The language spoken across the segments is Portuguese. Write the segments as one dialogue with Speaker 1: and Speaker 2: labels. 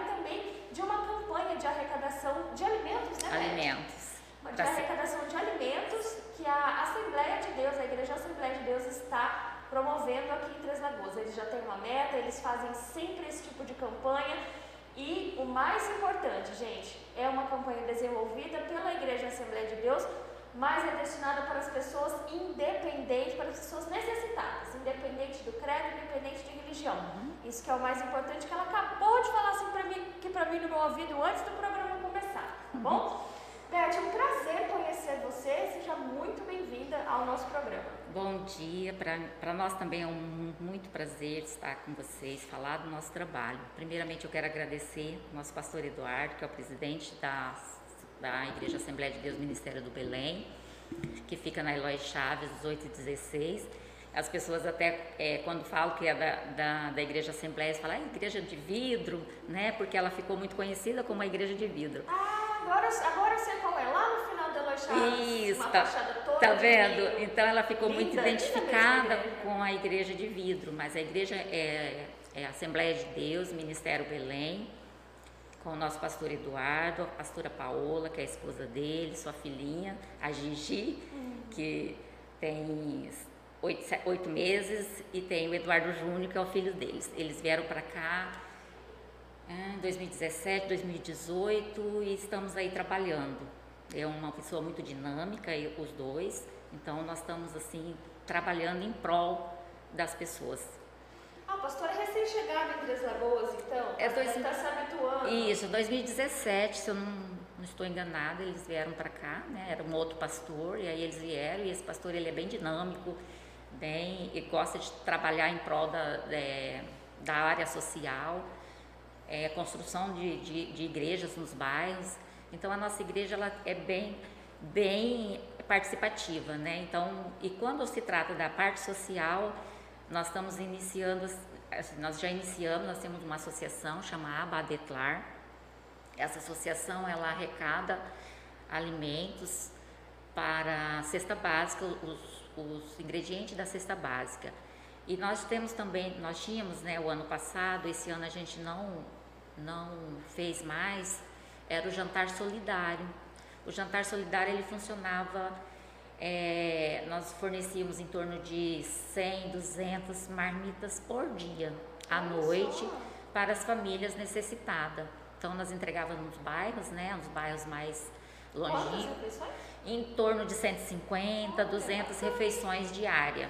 Speaker 1: e também de uma campanha de arrecadação de alimentos, né?
Speaker 2: Alimentos.
Speaker 1: De arrecadação de alimentos que a Assembleia de Deus, a Igreja Assembleia de Deus está promovendo aqui em Três Lagoas. Eles já têm uma meta, eles fazem sempre esse tipo de campanha. E o mais importante, gente, é uma campanha desenvolvida pela Igreja Assembleia de Deus, mas é destinada para as pessoas independentes, para as pessoas necessitadas, independente do credo, independente de religião. Isso que é o mais importante, que ela acabou de falar assim para mim, que para mim no meu ouvido antes do programa começar, tá bom? Beth, é um prazer conhecer você. Seja muito bem-vinda ao nosso programa.
Speaker 2: Bom dia. Para nós também é um muito prazer estar com vocês, falar do nosso trabalho. Primeiramente, eu quero agradecer ao nosso pastor Eduardo, que é o presidente da, da Igreja Assembleia de Deus Ministério do Belém, que fica na Eloy Chaves, 18 e 16. As pessoas até, é, quando falam que é da, da, da Igreja Assembleia, falam, ah, igreja de vidro, né? Porque ela ficou muito conhecida como a Igreja de Vidro.
Speaker 1: Ah! Agora, agora eu sei qual é, lá no final da Loixada.
Speaker 2: Isso,
Speaker 1: uma
Speaker 2: tá,
Speaker 1: toda
Speaker 2: tá vendo? Então ela ficou
Speaker 1: Linda,
Speaker 2: muito identificada com a igreja de vidro, mas a igreja é, é a Assembleia de Deus, Ministério Belém, com o nosso pastor Eduardo, a pastora Paola, que é a esposa dele, sua filhinha, a Gigi,
Speaker 1: Hum.
Speaker 2: que tem oito, oito meses, e tem o Eduardo Júnior, que é o filho deles. Eles vieram para cá ah, em 2017, 2018 e estamos aí trabalhando. É uma pessoa muito dinâmica, os dois, então nós estamos assim trabalhando em prol das pessoas.
Speaker 1: Ah, pastora é recém-chegada em Três Lagoas, então?
Speaker 2: É dois-
Speaker 1: está se habituando.
Speaker 2: Isso, 2017, se eu não, não estou enganada, eles vieram para cá, né? Era um outro pastor e aí eles vieram e esse pastor ele é bem dinâmico, bem e gosta de trabalhar em prol da, é, da área social, é, construção de, de, de igrejas nos bairros. Então a nossa igreja ela é bem bem participativa, né? Então e quando se trata da parte social, nós estamos iniciando, assim, nós já iniciamos, nós temos uma associação chamada Abadetlar. Essa associação ela arrecada alimentos para a cesta básica, os, os ingredientes da cesta básica. E nós temos também, nós tínhamos, né, o ano passado, esse ano a gente não não fez mais, era o jantar solidário. O jantar solidário ele funcionava é, nós fornecíamos em torno de 100, 200 marmitas por dia à
Speaker 1: Olha
Speaker 2: noite
Speaker 1: só.
Speaker 2: para as famílias necessitadas. Então nós entregávamos nos bairros, né, nos bairros mais longínquos? Em torno de 150, 200 refeições diárias,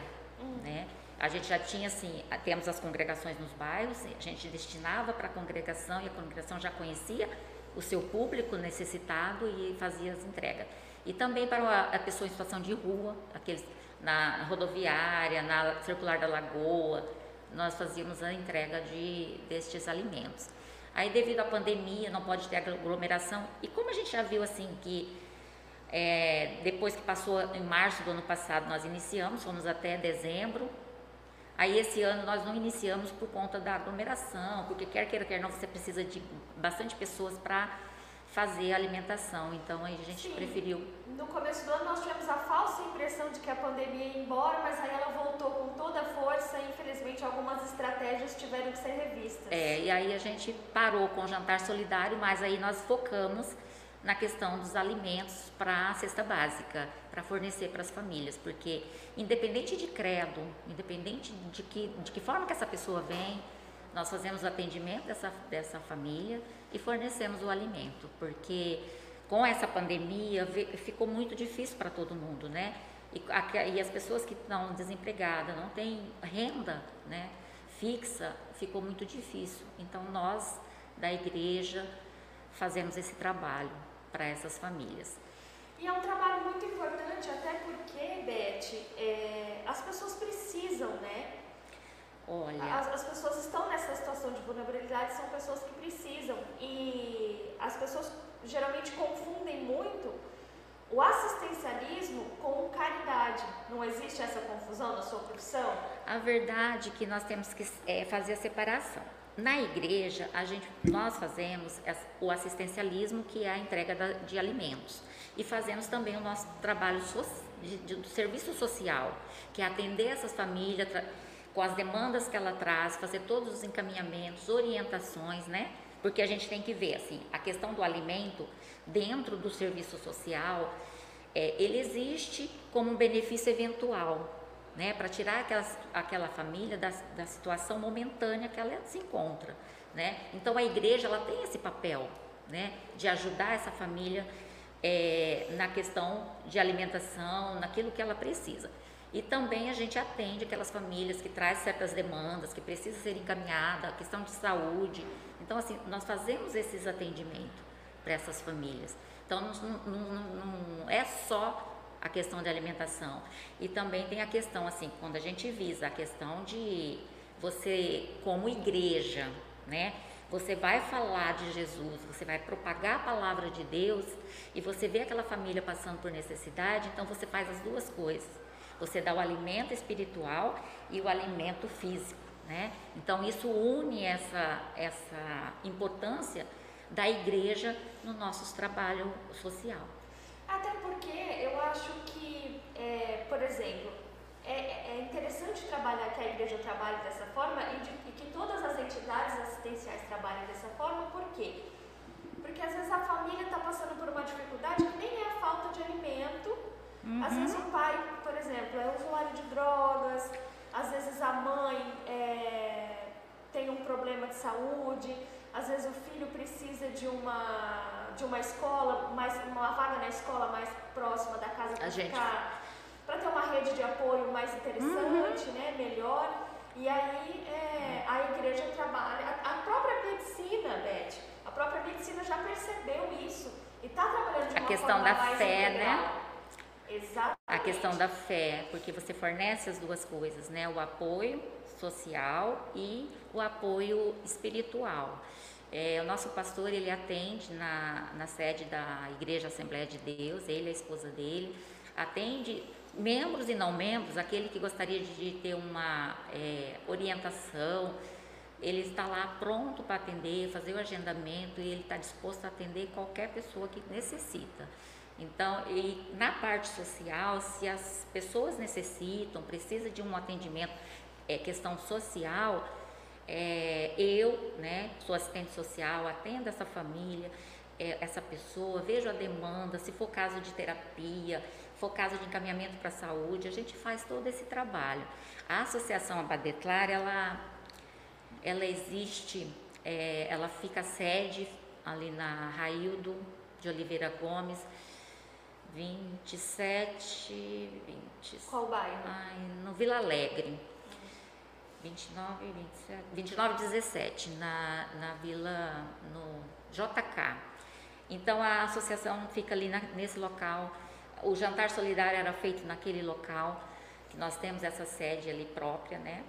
Speaker 2: né? A gente já tinha assim, temos as congregações nos bairros, a gente destinava para a congregação e a congregação já conhecia o seu público necessitado e fazia as entregas. E também para a, a pessoa em situação de rua, aqueles na rodoviária, na circular da lagoa, nós fazíamos a entrega de destes alimentos. Aí devido à pandemia não pode ter aglomeração e como a gente já viu assim que é, depois que passou em março do ano passado, nós iniciamos, fomos até dezembro. Aí esse ano nós não iniciamos por conta da aglomeração, porque quer queira, quer não, você precisa de bastante pessoas para fazer a alimentação. Então aí a gente
Speaker 1: Sim.
Speaker 2: preferiu.
Speaker 1: No começo do ano nós tivemos a falsa impressão de que a pandemia ia embora, mas aí ela voltou com toda a força e infelizmente algumas estratégias tiveram que ser revistas.
Speaker 2: É, e aí a gente parou com o jantar solidário, mas aí nós focamos na questão dos alimentos para a cesta básica, para fornecer para as famílias, porque independente de credo, independente de que, de que forma que essa pessoa vem, nós fazemos o atendimento dessa, dessa família e fornecemos o alimento, porque com essa pandemia ficou muito difícil para todo mundo, né? E, a- e as pessoas que estão desempregadas, não têm renda, né? Fixa, ficou muito difícil. Então nós da igreja fazemos esse trabalho para essas famílias.
Speaker 1: E é um trabalho muito importante, até porque, Beth, é, as pessoas precisam, né?
Speaker 2: Olha,
Speaker 1: As, as pessoas estão nessa situação de vulnerabilidade, são pessoas que precisam. E as pessoas geralmente confundem muito o verdade? Não existe essa confusão na sua profissão?
Speaker 2: A verdade é que nós temos que é, fazer a separação. Na igreja, a gente, nós fazemos o assistencialismo, que é a entrega de alimentos, e fazemos também o nosso trabalho so, de, de, do serviço social, que é atender essas famílias com as demandas que ela traz, fazer todos os encaminhamentos, orientações, né? Porque a gente tem que ver assim, a questão do alimento dentro do serviço social, é, ele existe como um benefício eventual, né, para tirar aquela família da, da situação momentânea que ela se encontra. Né? Então a igreja ela tem esse papel né, de ajudar essa família é, na questão de alimentação, naquilo que ela precisa. E também a gente atende aquelas famílias que trazem certas demandas, que precisam ser encaminhadas, a questão de saúde. Então, assim, nós fazemos esses atendimentos para essas famílias. Então, não, não, não, é só a questão de alimentação. E também tem a questão, assim, quando a gente visa a questão de você, como igreja, né? Você vai falar de Jesus, você vai propagar a palavra de Deus e você vê aquela família passando por necessidade, então você faz as duas coisas. Você dá o alimento espiritual e o alimento físico, né? Então isso une essa, essa importância da igreja no nosso trabalho social.
Speaker 1: Até porque eu acho que, é, por exemplo, é, é, interessante trabalhar que a igreja trabalhe dessa forma e, de, e, que todas as entidades assistenciais trabalhem dessa forma, por quê? Porque às vezes a família está passando por uma dificuldade que nem é a falta de alimento. Uhum. Às vezes o pai, por exemplo, é usuário de drogas, às vezes a mãe é, tem um problema de saúde, às vezes o filho precisa de uma, de uma escola, mais, uma vaga na escola mais próxima da casa para ficar, para ter uma rede de apoio mais interessante, uhum. né, melhor. E aí é, a igreja trabalha, a, a, própria medicina, Beth, a própria medicina já percebeu isso e está trabalhando de
Speaker 2: a
Speaker 1: uma
Speaker 2: questão
Speaker 1: forma
Speaker 2: da
Speaker 1: mais
Speaker 2: fé,
Speaker 1: integral.
Speaker 2: né?
Speaker 1: Exatamente.
Speaker 2: A questão da fé, porque você fornece as duas coisas, né? O apoio social e o apoio espiritual. É, o nosso pastor ele atende na, na sede da Igreja Assembleia de Deus, ele a esposa dele, atende membros e não membros, aquele que gostaria de ter uma é, orientação, ele está lá pronto para atender, fazer o agendamento e ele está disposto a atender qualquer pessoa que necessita. Então, e na parte social, se as pessoas necessitam, precisa de um atendimento, é, questão social, é, eu, né, sou assistente social, atendo essa família, é, essa pessoa, vejo a demanda, se for caso de terapia, for caso de encaminhamento para a saúde, a gente faz todo esse trabalho. A Associação Abadetlar, ela, ela existe, é, ela fica sede ali na Raildo de Oliveira Gomes, 27, 20...
Speaker 1: Qual bairro?
Speaker 2: Ai, no Vila Alegre. 29, 27, 29 17, na, na vila, no JK. Então a associação fica ali na, nesse local. O jantar solidário era feito naquele local, que nós temos essa sede ali própria, né?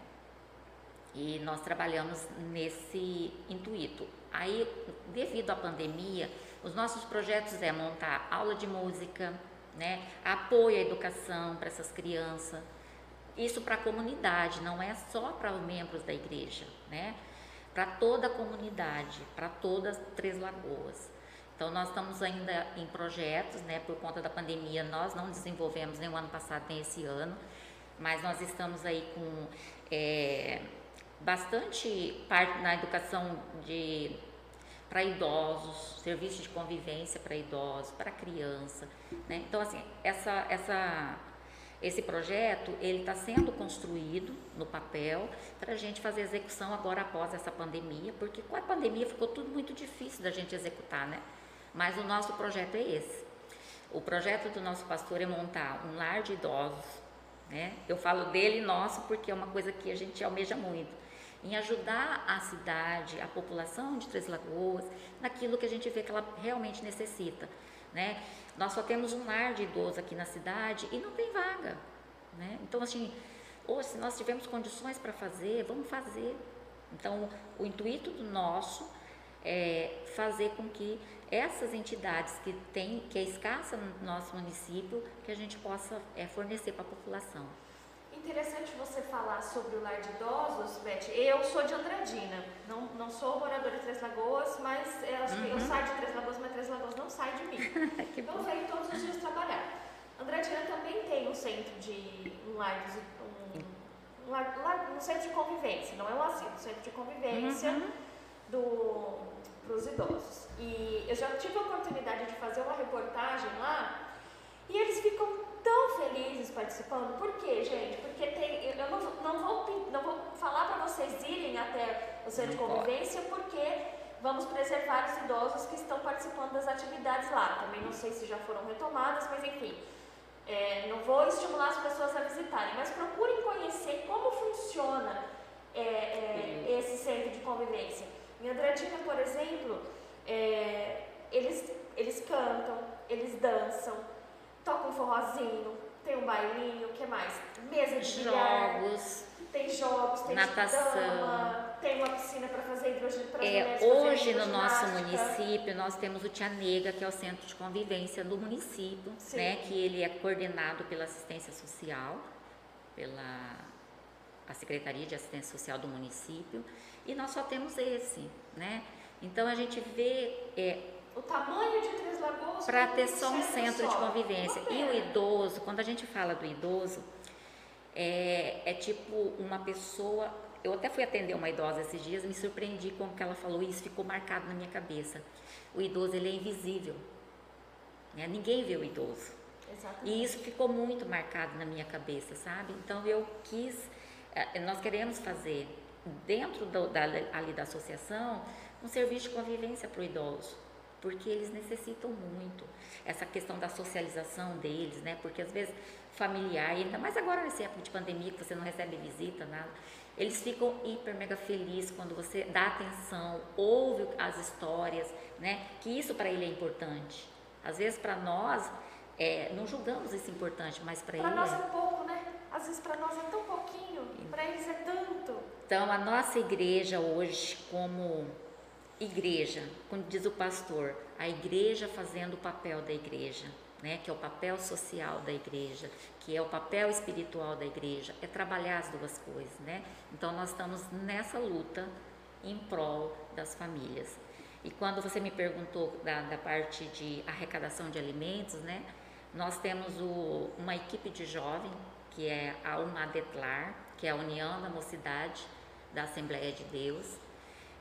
Speaker 2: E nós trabalhamos nesse intuito. Aí, devido à pandemia, os nossos projetos é montar aula de música, né? Apoio à educação para essas crianças isso para a comunidade, não é só para os membros da igreja, né? Para toda a comunidade, para todas Três Lagoas. Então nós estamos ainda em projetos, né? Por conta da pandemia, nós não desenvolvemos nem o ano passado nem esse ano, mas nós estamos aí com é, bastante parte na educação de para idosos, serviço de convivência para idosos, para criança, né? Então assim essa essa esse projeto ele está sendo construído no papel para a gente fazer execução agora após essa pandemia, porque com a pandemia ficou tudo muito difícil da gente executar, né? Mas o nosso projeto é esse. O projeto do nosso pastor é montar um lar de idosos, né? Eu falo dele nosso porque é uma coisa que a gente almeja muito, em ajudar a cidade, a população de Três Lagoas, naquilo que a gente vê que ela realmente necessita, né? Nós só temos um lar de idoso aqui na cidade e não tem vaga, né? Então, assim, ou se nós tivermos condições para fazer, vamos fazer. Então, o intuito do nosso é fazer com que essas entidades que tem, que é escassa no nosso município, que a gente possa é, fornecer para a população.
Speaker 1: Interessante você falar sobre o lar de idosos, Beth. Eu sou de Andradina, não, não sou moradora de Três Lagoas, mas eu, acho que eu
Speaker 2: Uhum.
Speaker 1: saio de Três Lagoas, mas Três Lagoas não sai de mim.
Speaker 2: que
Speaker 1: Eu venho todos os dias trabalhar. Andradina também tem um centro de um lar, de- um, um, lar, lar- um centro de convivência, não é um asilo, um centro de convivência
Speaker 2: Uhum.
Speaker 1: do para os idosos. E eu já tive a oportunidade de fazer uma reportagem lá e eles ficam tão felizes participando. Por quê, gente? Porque tem, eu não, vou- não, vou, não vou falar para vocês irem até o centro de convivência porque vamos preservar os idosos que estão participando das atividades lá. Também não sei se já foram retomadas, mas enfim. É, não vou estimular as pessoas a visitarem, mas procurem conhecer como funciona é, é, esse centro de convivência. Em Andradina, por exemplo, é, eles, eles cantam, eles dançam, tocam forrozinho, tem um bailinho, o que mais? Mesa de bilhar,
Speaker 2: Jogos.
Speaker 1: tem jogos, tem
Speaker 2: Natação.
Speaker 1: dama, tem uma piscina para fazer hidroginástica. para
Speaker 2: É, hoje no nosso município nós temos o Tia Nega, que é o centro de convivência do município,
Speaker 1: Sim.
Speaker 2: né, que ele é coordenado pela assistência social, pela a Secretaria de Assistência Social do município, e nós só temos esse, né? Então a gente vê é,
Speaker 1: O tamanho de Três Lagoas
Speaker 2: para ter só um centro de
Speaker 1: só.
Speaker 2: convivência.
Speaker 1: Uma
Speaker 2: E o idoso, quando a gente fala do idoso, é, é tipo uma pessoa. Eu até fui atender uma idosa esses dias, me surpreendi com o que ela falou e isso ficou marcado na minha cabeça. O idoso ele é invisível. né? Ninguém vê o idoso.
Speaker 1: Exatamente.
Speaker 2: E isso ficou muito marcado na minha cabeça, sabe? Então eu quis, eh, nós queremos fazer dentro do, da, ali da associação um serviço de convivência para o idoso, porque eles necessitam muito essa questão da socialização deles, né? Porque às vezes familiar, ainda mais agora nessa época de pandemia que você não recebe visita, nada, eles ficam hiper mega felizes quando você dá atenção, ouve as histórias, né? Que isso para ele é importante. Às vezes para nós é, não julgamos isso importante, mas para
Speaker 1: Para
Speaker 2: ele
Speaker 1: nós
Speaker 2: é.
Speaker 1: é pouco, né? Às vezes para nós é tão pouquinho, para eles é tanto.
Speaker 2: Então, a nossa igreja hoje, como igreja, como diz o pastor, a igreja fazendo o papel da igreja, né, que é o papel social da igreja, que é o papel espiritual da igreja, é trabalhar as duas coisas, né? Então, nós estamos nessa luta em prol das famílias. E quando você me perguntou da, da parte de arrecadação de alimentos, né, nós temos o- uma equipe de jovem, que é a UMADETLAR, que é a União da Mocidade da Assembleia de Deus.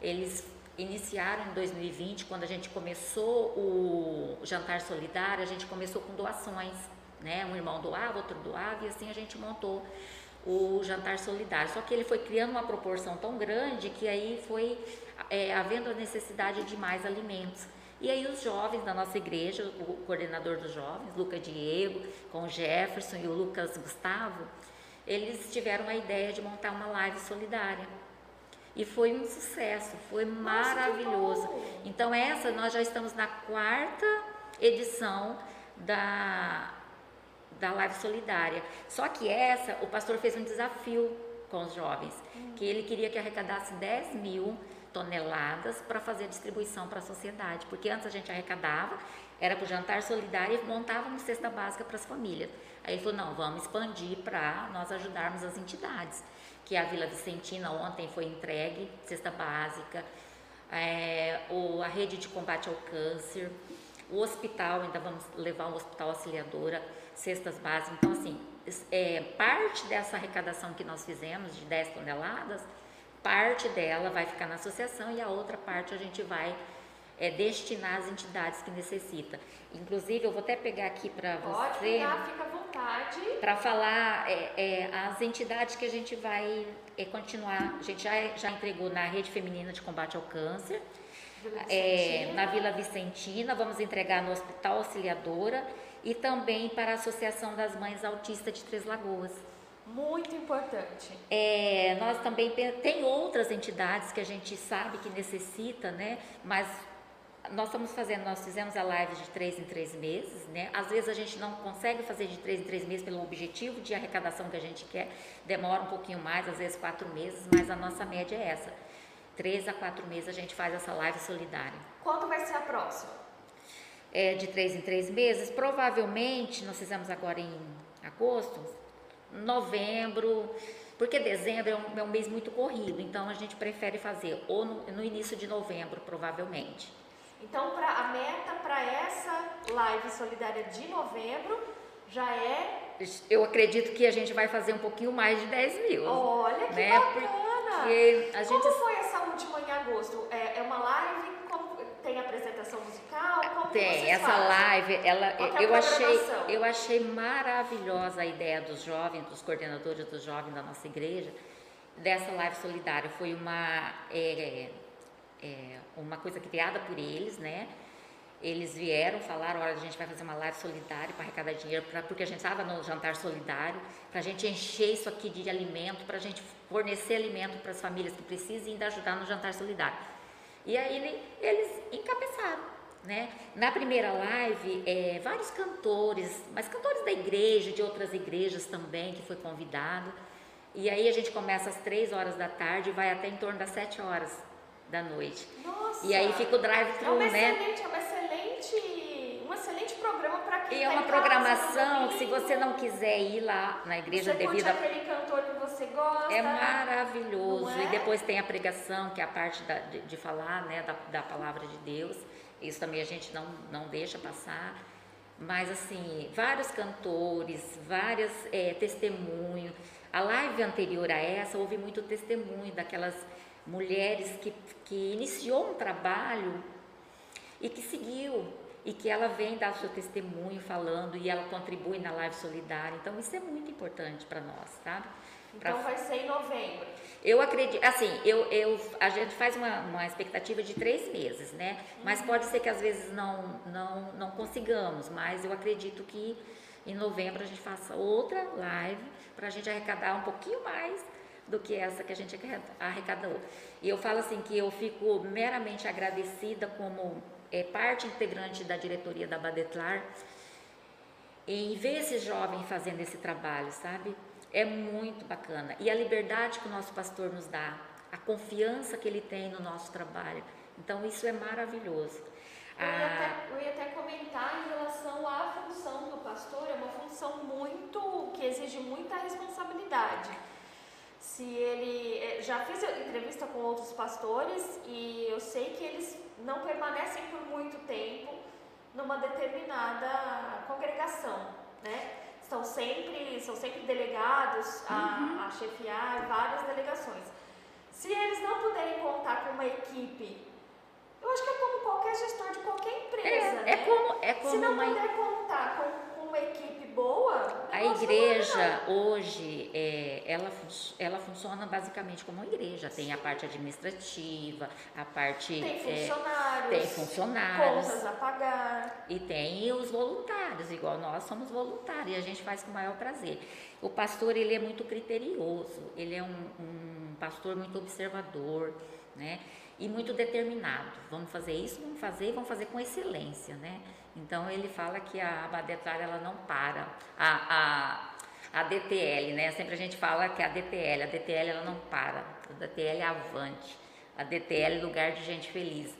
Speaker 2: Eles iniciaram em 2020, quando a gente começou o jantar solidário, a gente começou com doações, né? Um irmão doava, outro doava e assim a gente montou o jantar solidário. Só que ele foi criando uma proporção tão grande que aí foi é, havendo a necessidade de mais alimentos. E aí os jovens da nossa igreja, o coordenador dos jovens, Lucas Diego, com o Jefferson e o Lucas Gustavo, eles tiveram a ideia de montar uma live solidária. E foi um sucesso, foi maravilhoso. Então essa nós já estamos na quarta edição da da live solidária. Só que essa, o pastor fez um desafio com os jovens, que ele queria que arrecadasse 10 mil toneladas para fazer distribuição para a sociedade, porque antes a gente arrecadava, era para o jantar solidário e montávamos cesta básica para as famílias. Aí ele falou, não, vamos expandir para nós ajudarmos as entidades, que a Vila Vicentina ontem foi entregue, cesta básica, é, o, a rede de combate ao câncer, o hospital, ainda vamos levar um hospital auxiliadora, cestas básicas. Então, assim, é, parte dessa arrecadação que nós fizemos, de 10 toneladas, parte dela vai ficar na associação e a outra parte a gente vai é, destinar às entidades que necessita. Inclusive, eu vou até pegar aqui para você
Speaker 1: pegar, fica à vontade.
Speaker 2: para falar é, é, as entidades que a gente vai é, continuar. A gente já, já entregou na Rede Feminina de Combate ao Câncer,
Speaker 1: Vila
Speaker 2: é, na Vila Vicentina, vamos entregar no Hospital Auxiliadora e também para a Associação das Mães Autistas de Três Lagoas.
Speaker 1: Muito importante.
Speaker 2: É, nós também tem outras entidades que a gente sabe que necessita, né? Mas nós estamos fazendo, nós fizemos a live de três em três meses, né? Às vezes a gente não consegue fazer de três em três meses pelo objetivo de arrecadação que a gente quer, demora um pouquinho mais, às vezes quatro meses, mas a nossa média é essa. Três a quatro meses a gente faz essa live solidária.
Speaker 1: Quando vai ser a próxima?
Speaker 2: é, de três em três meses, provavelmente nós fizemos agora em agosto, novembro, porque dezembro é um, é um mês muito corrido, então a gente prefere fazer ou no, no início de novembro, provavelmente.
Speaker 1: Então, pra, a meta para essa live solidária de novembro já é.
Speaker 2: Eu acredito que a gente vai fazer um pouquinho mais de 10 mil.
Speaker 1: Olha que
Speaker 2: né?
Speaker 1: bacana!
Speaker 2: Porque a gente...
Speaker 1: Como foi essa última em agosto? É, é uma live? Tem apresentação musical? Como
Speaker 2: Tem, essa
Speaker 1: fazem?
Speaker 2: live, ela,
Speaker 1: é
Speaker 2: eu achei, eu achei maravilhosa a ideia dos jovens, dos coordenadores dos jovens da nossa igreja, dessa live solidária. Foi uma, é, é, uma coisa criada por eles, né? Eles vieram, falaram, olha, a gente vai fazer uma live solidária para arrecadar dinheiro, pra, porque a gente estava no jantar solidário, para a gente encher isso aqui de alimento, para a gente fornecer alimento para as famílias que precisam e ainda ajudar no jantar solidário. E aí ele- eles encabeçaram, né? Na primeira live, é, vários cantores, mas cantores da igreja, de outras igrejas também, que foi convidado. E aí a gente começa às três horas da tarde e vai até em torno das sete horas da noite.
Speaker 1: Nossa!
Speaker 2: E aí fica o
Speaker 1: É
Speaker 2: drive-thru,
Speaker 1: uma
Speaker 2: né?
Speaker 1: excelente, é uma excelente, um excelente programa para quem
Speaker 2: E é uma programação que se você não quiser ir lá na igreja
Speaker 1: você
Speaker 2: devido a
Speaker 1: aquele cantor que você gosta.
Speaker 2: É maravilhoso.
Speaker 1: Não é?
Speaker 2: E depois tem a pregação, que é a parte da- de, de falar né, da, da palavra de Deus. Isso também a gente não, não deixa passar. Mas assim, vários cantores, várias é, testemunhos. A live anterior a essa houve muito testemunho daquelas mulheres que, que iniciou um trabalho e que seguiu e que ela vem dar o seu testemunho falando e ela contribui na live solidária. Então isso é muito importante para nós, sabe? Pra-
Speaker 1: Então vai ser em novembro.
Speaker 2: eu acredito, assim, eu, eu, a gente faz uma, uma expectativa de três meses, né? Mas pode ser que às vezes não, não, não consigamos, mas eu acredito que em novembro a gente faça outra live para a gente arrecadar um pouquinho mais do que essa que a gente arre- arrecadou. E eu falo assim que eu fico meramente agradecida como é, parte integrante da diretoria da Badetlar em ver esses jovens fazendo esse trabalho, sabe? É muito bacana. E a liberdade que o nosso pastor nos dá, a confiança que ele tem no nosso trabalho. Então, isso é maravilhoso.
Speaker 1: Eu ia,
Speaker 2: Ah,
Speaker 1: até, eu ia até comentar em relação à função do pastor, é uma função muito que exige muita responsabilidade. Se ele eh, já fiz entrevista com outros pastores e eu sei que eles não permanecem por muito tempo numa determinada congregação, né? São sempre, são sempre delegados a, a chefiar várias delegações. Se eles não puderem contar com uma equipe, eu acho que é como qualquer gestor de qualquer empresa, né?
Speaker 2: é, é como, é
Speaker 1: Se
Speaker 2: como
Speaker 1: não
Speaker 2: uma,
Speaker 1: puder contar com uma equipe boa,
Speaker 2: a
Speaker 1: não
Speaker 2: igreja hoje, é, ela, ela funciona basicamente como uma igreja. Tem a parte administrativa, a parte...
Speaker 1: Tem
Speaker 2: é,
Speaker 1: funcionários,
Speaker 2: tem funcionários.
Speaker 1: contas a pagar.
Speaker 2: E tem os voluntários, igual nós somos voluntários, e a gente faz com o maior prazer. O pastor, ele é muito criterioso, ele é um, um pastor muito observador, né? E muito determinado. Vamos fazer isso, vamos fazer, e vamos fazer com excelência, né? Então, ele fala que a abadetária, ela não para. A, a, a DTL, né? Sempre a gente fala que a DTL, a DTL, ela não para. A DTL é avante. A DTL é lugar de gente feliz.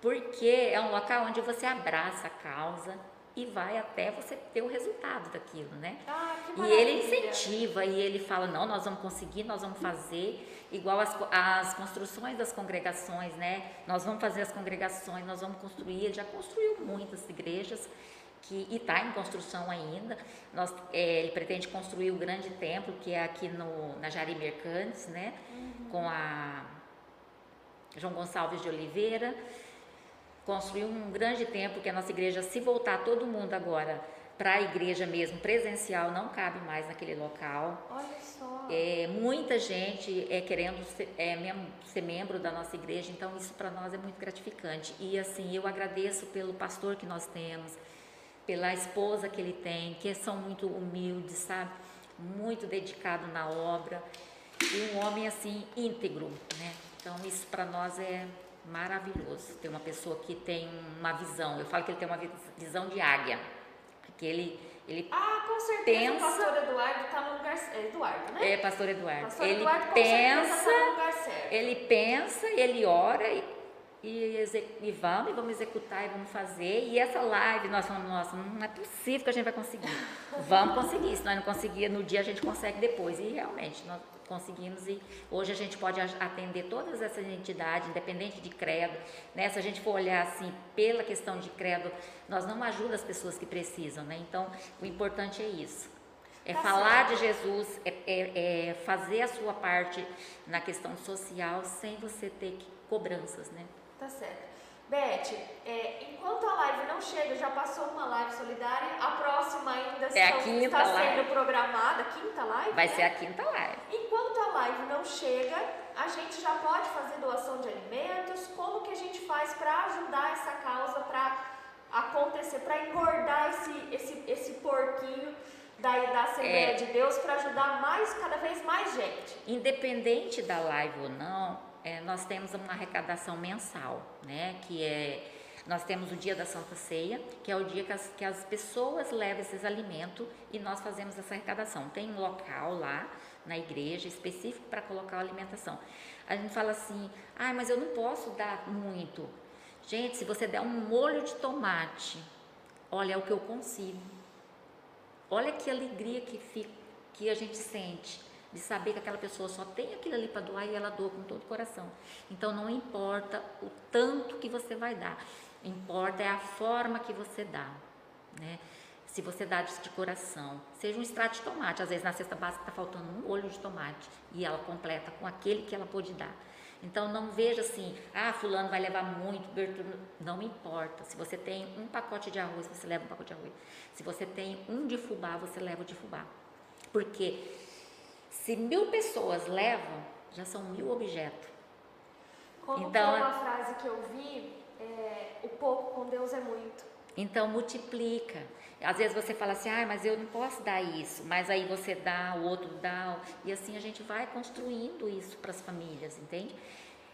Speaker 2: Porque é um local onde você abraça a causa e vai até você ter o resultado daquilo, né?
Speaker 1: Ah,
Speaker 2: E ele incentiva e ele fala: não, nós vamos conseguir, nós vamos fazer, igual as, as construções das congregações, né? Nós vamos fazer as congregações, nós vamos construir. Ele já construiu muitas igrejas que, e está em construção ainda. Nós, é, ele pretende construir o grande templo, que é aqui no, na Jari Mercantes, né? Com a João Gonçalves de Oliveira construir um grande templo que a nossa igreja, se voltar todo mundo agora para a igreja mesmo presencial, não cabe mais naquele local.
Speaker 1: Olha só.
Speaker 2: É, muita gente é querendo ser, é, ser membro da nossa igreja, então isso para nós é muito gratificante. E assim, eu agradeço pelo pastor que nós temos, pela esposa que ele tem, que são muito humildes, sabe? Muito dedicado na obra e um homem assim íntegro, né? Então isso para nós é maravilhoso. Ter uma pessoa que tem uma visão. Eu falo que ele tem uma vi- visão de águia, porque ele ele
Speaker 1: Ah, com certeza
Speaker 2: Pensa-
Speaker 1: o pastor Eduardo está no lugar certo. Eduardo, né?
Speaker 2: é pastor Eduardo.
Speaker 1: pastor
Speaker 2: ele
Speaker 1: Eduardo com certeza
Speaker 2: pensa
Speaker 1: tá no lugar certo.
Speaker 2: Ele pensa, ele ora e, e, e, vamos, e vamos executar, e vamos fazer. E essa live, nós falamos, nossa, não é possível que a gente vai conseguir. vamos conseguir, se nós não conseguir no dia, a gente consegue depois. E realmente, nós conseguimos e hoje a gente pode atender todas essas entidades, independente de credo. Né? Se a gente for olhar assim, pela questão de credo, nós não ajudamos as pessoas que precisam, né? Então, o importante é isso. É tá falar certo. de Jesus, é, é, é fazer a sua parte na questão social sem você ter cobranças, né?
Speaker 1: Tá certo. Beth, é, enquanto a live não chega, já passou uma live solidária, a próxima ainda
Speaker 2: é a quinta
Speaker 1: está
Speaker 2: live.
Speaker 1: sendo programada, quinta live?
Speaker 2: Vai
Speaker 1: né?
Speaker 2: ser a quinta live.
Speaker 1: Enquanto a live não chega, a gente já pode fazer doação de alimentos. Como que a gente faz para ajudar essa causa, para acontecer, para engordar esse, esse, esse porquinho da, da Assembleia é, de Deus, para ajudar mais, cada vez mais gente?
Speaker 2: Independente da live ou não, é, nós temos uma arrecadação mensal, né? Que é nós temos o dia da Santa Ceia, que é o dia que as, que as pessoas levam esses alimentos e nós fazemos essa arrecadação. Tem um local lá na igreja específico para colocar a alimentação. A gente fala assim, ah, mas eu não posso dar muito. Gente, se você der um molho de tomate, olha, é o que eu consigo. Olha que alegria que, fica, que a gente sente de saber que aquela pessoa só tem aquilo ali para doar e ela doa com todo o coração. Então não importa o tanto que você vai dar, importa é a forma que você dá, né? Se você dá de coração, seja um extrato de tomate, às vezes na cesta básica está faltando um olho de tomate e ela completa com aquele que ela pôde dar. Então não veja assim, ah, fulano vai levar muito, Bertoldo, não importa. Se você tem um pacote de arroz, você leva um pacote de arroz. Se você tem um de fubá, você leva o de fubá. Porque se mil pessoas levam, já são mil objetos.
Speaker 1: Como então, uma frase que eu vi, é, o pouco com Deus é muito.
Speaker 2: Então multiplica. Às vezes você fala assim, ah, mas eu não posso dar isso, mas aí você dá, o outro dá, e assim a gente vai construindo isso para as famílias, entende?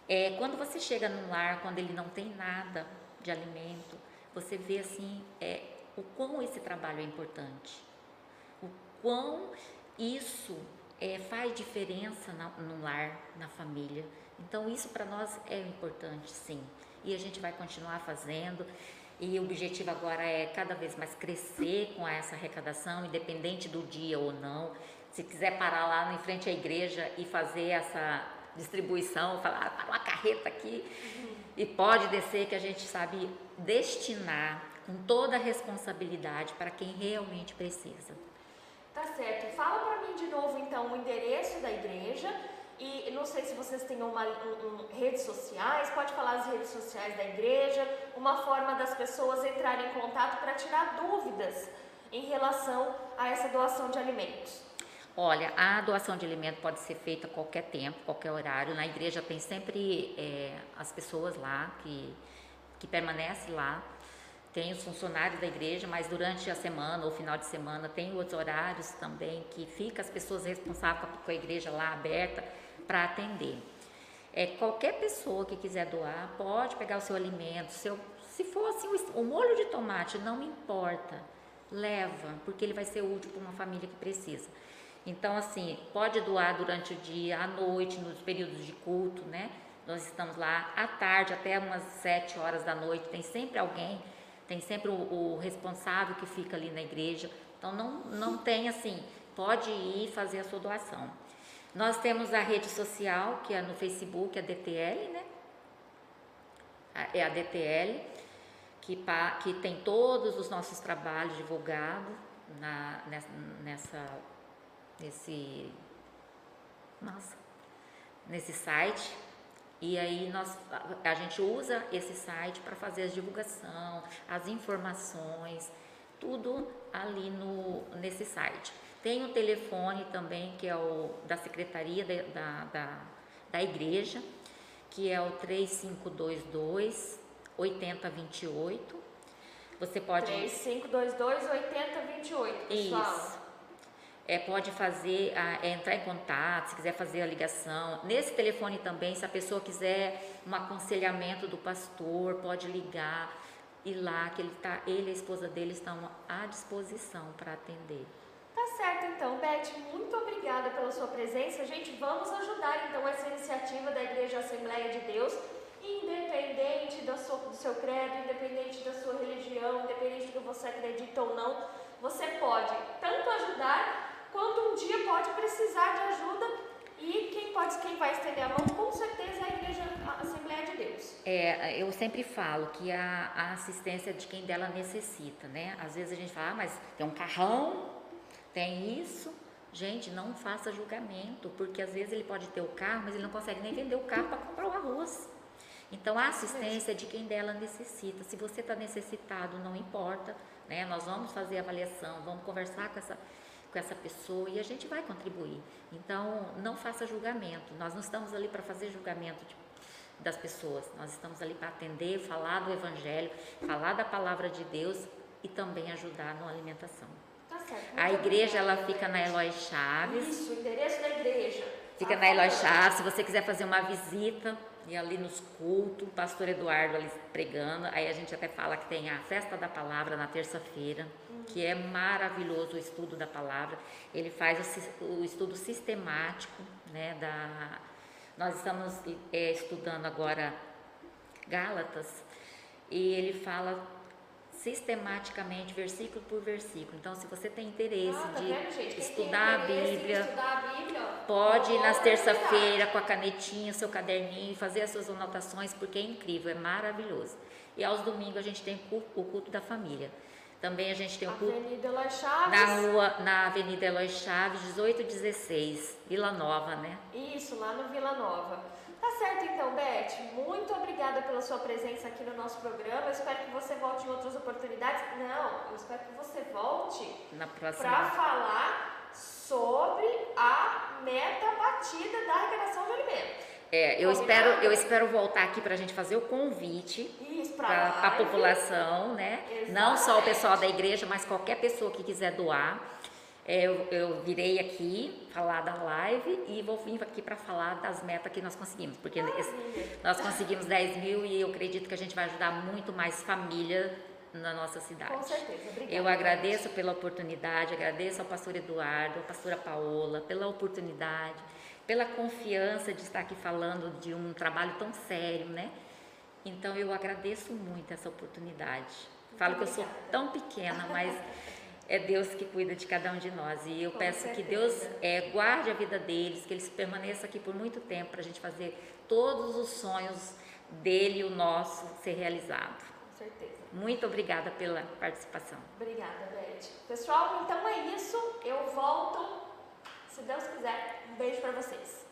Speaker 2: É, quando você chega num lar, quando ele não tem nada de alimento, você vê assim é, o quão esse trabalho é importante, o quão isso é, faz diferença na, no lar, na família. Então, isso para nós é importante, sim. E a gente vai continuar fazendo. E o objetivo agora é cada vez mais crescer com essa arrecadação, independente do dia ou não. Se quiser parar lá em frente à igreja e fazer essa distribuição, falar, ah, para uma carreta aqui, uhum. e pode descer, que a gente sabe destinar com toda a responsabilidade para quem realmente precisa.
Speaker 1: Tá certo. Fala para de novo então o endereço da igreja e não sei se vocês têm uma, um, um, redes sociais, pode falar as redes sociais da igreja, uma forma das pessoas entrarem em contato para tirar dúvidas em relação a essa doação de alimentos.
Speaker 2: Olha, a doação de alimento pode ser feita a qualquer tempo, qualquer horário. Na igreja tem sempre é, as pessoas lá que, que permanecem lá tem os funcionários da igreja, mas durante a semana ou final de semana tem outros horários também que fica as pessoas responsáveis com a igreja lá aberta para atender. É, qualquer pessoa que quiser doar pode pegar o seu alimento, seu, se for assim, o, molho de tomate, não importa, leva, porque ele vai ser útil para uma família que precisa. Então, assim, pode doar durante o dia, à noite, nos períodos de culto, né? Nós estamos lá à tarde, até umas sete horas da noite, tem sempre alguém tem sempre o, o, responsável que fica ali na igreja. Então não, não tem assim, pode ir fazer a sua doação. Nós temos a rede social, que é no Facebook, a DTL, né? É a DTL, que, que tem todos os nossos trabalhos divulgados na, nessa, nesse, nossa, nesse site. E aí nós, a gente usa esse site para fazer a divulgação, as informações, tudo ali no, nesse site. Tem o telefone também, que é o da Secretaria da, da, da Igreja, que é o 3522 8028. Você pode.
Speaker 1: 3522 8028, pessoal.
Speaker 2: Isso é, pode fazer, é, entrar em contato, se quiser fazer a ligação. Nesse telefone também, se a pessoa quiser um aconselhamento do pastor, pode ligar e lá que ele tá, ele e a esposa dele estão à disposição para atender.
Speaker 1: Tá certo então, Beth, muito obrigada pela sua presença. Gente, vamos ajudar então essa iniciativa da Igreja Assembleia de Deus Independente do seu, do seu credo, independente da sua religião, independente do que você acredita ou não, você pode tanto ajudar, quanto um dia pode precisar de ajuda e quem pode, quem vai estender a mão, com certeza é a Igreja a Assembleia de Deus.
Speaker 2: É, eu sempre falo que a, a assistência de quem dela necessita, né? Às vezes a gente fala, ah, mas tem um carrão, tem isso. Gente, não faça julgamento, porque às vezes ele pode ter o carro, mas ele não consegue nem vender o carro para comprar o arroz. Então, a assistência é de quem dela necessita. Se você está necessitado, não importa, né? Nós vamos fazer avaliação, vamos conversar com essa, com essa pessoa e a gente vai contribuir. Então, não faça julgamento. Nós não estamos ali para fazer julgamento de, das pessoas. Nós estamos ali para atender, falar do Evangelho, falar da palavra de Deus e também ajudar na alimentação.
Speaker 1: Tá certo.
Speaker 2: A igreja ela fica na Eloy Chaves.
Speaker 1: Isso, o endereço da igreja.
Speaker 2: Fica na Eloy Chaves. Se você quiser fazer uma visita, e ali nos cultos, o pastor Eduardo ali pregando. Aí a gente até fala que tem a festa da palavra na terça-feira, que é maravilhoso o estudo da palavra. Ele faz o, o estudo sistemático, né? Da, nós estamos é, estudando agora Gálatas e ele fala sistematicamente, versículo por versículo. Então, se você tem interesse
Speaker 1: Ah, tá
Speaker 2: de
Speaker 1: vendo,
Speaker 2: estudar
Speaker 1: tem
Speaker 2: a Bíblia,
Speaker 1: Estudar a Bíblia,
Speaker 2: Pode ir nas terça-feira com a canetinha, seu caderninho, fazer as suas anotações, porque é incrível, é maravilhoso. E aos domingos a gente tem o cu- o culto da família. Também a gente tem o culto
Speaker 1: Avenida Eloy Chaves.
Speaker 2: na rua, na Avenida Eloy Chaves, 1816, Vila Nova, né?
Speaker 1: Isso, lá no Vila Nova. Tá certo então, Beth. Muito obrigada pela sua presença aqui no nosso programa. Eu espero que você volte em outras oportunidades. Não, eu espero que você volte para falar sobre a meta batida da arrecadação de alimentos.
Speaker 2: É, eu
Speaker 1: Combinado?
Speaker 2: espero, eu espero voltar aqui para a gente fazer o convite
Speaker 1: para
Speaker 2: a população, né? Não só o pessoal da igreja, mas qualquer pessoa que quiser doar. É, eu, eu virei aqui falar da live e vou vir aqui para falar das metas que nós conseguimos, porque nós conseguimos 10 mil e eu acredito que a gente vai ajudar muito mais família na nossa cidade.
Speaker 1: Com certeza. Obrigada.
Speaker 2: Eu agradeço pela oportunidade, agradeço ao pastor Eduardo, à pastora Paola, pela oportunidade, pela confiança de estar aqui falando de um trabalho tão sério, né? Então eu agradeço muito essa oportunidade. Falo que eu sou tão pequena, mas é Deus que cuida de cada um de nós. E eu
Speaker 1: Com
Speaker 2: peço que
Speaker 1: certeza.
Speaker 2: Deus é, guarde a vida deles, que eles permaneçam aqui por muito tempo para a gente fazer todos os sonhos dele e o nosso ser realizado.
Speaker 1: Com certeza.
Speaker 2: Muito obrigada pela participação.
Speaker 1: Obrigada, Beth. Pessoal, então é isso. Eu volto, se Deus quiser. Um beijo para vocês.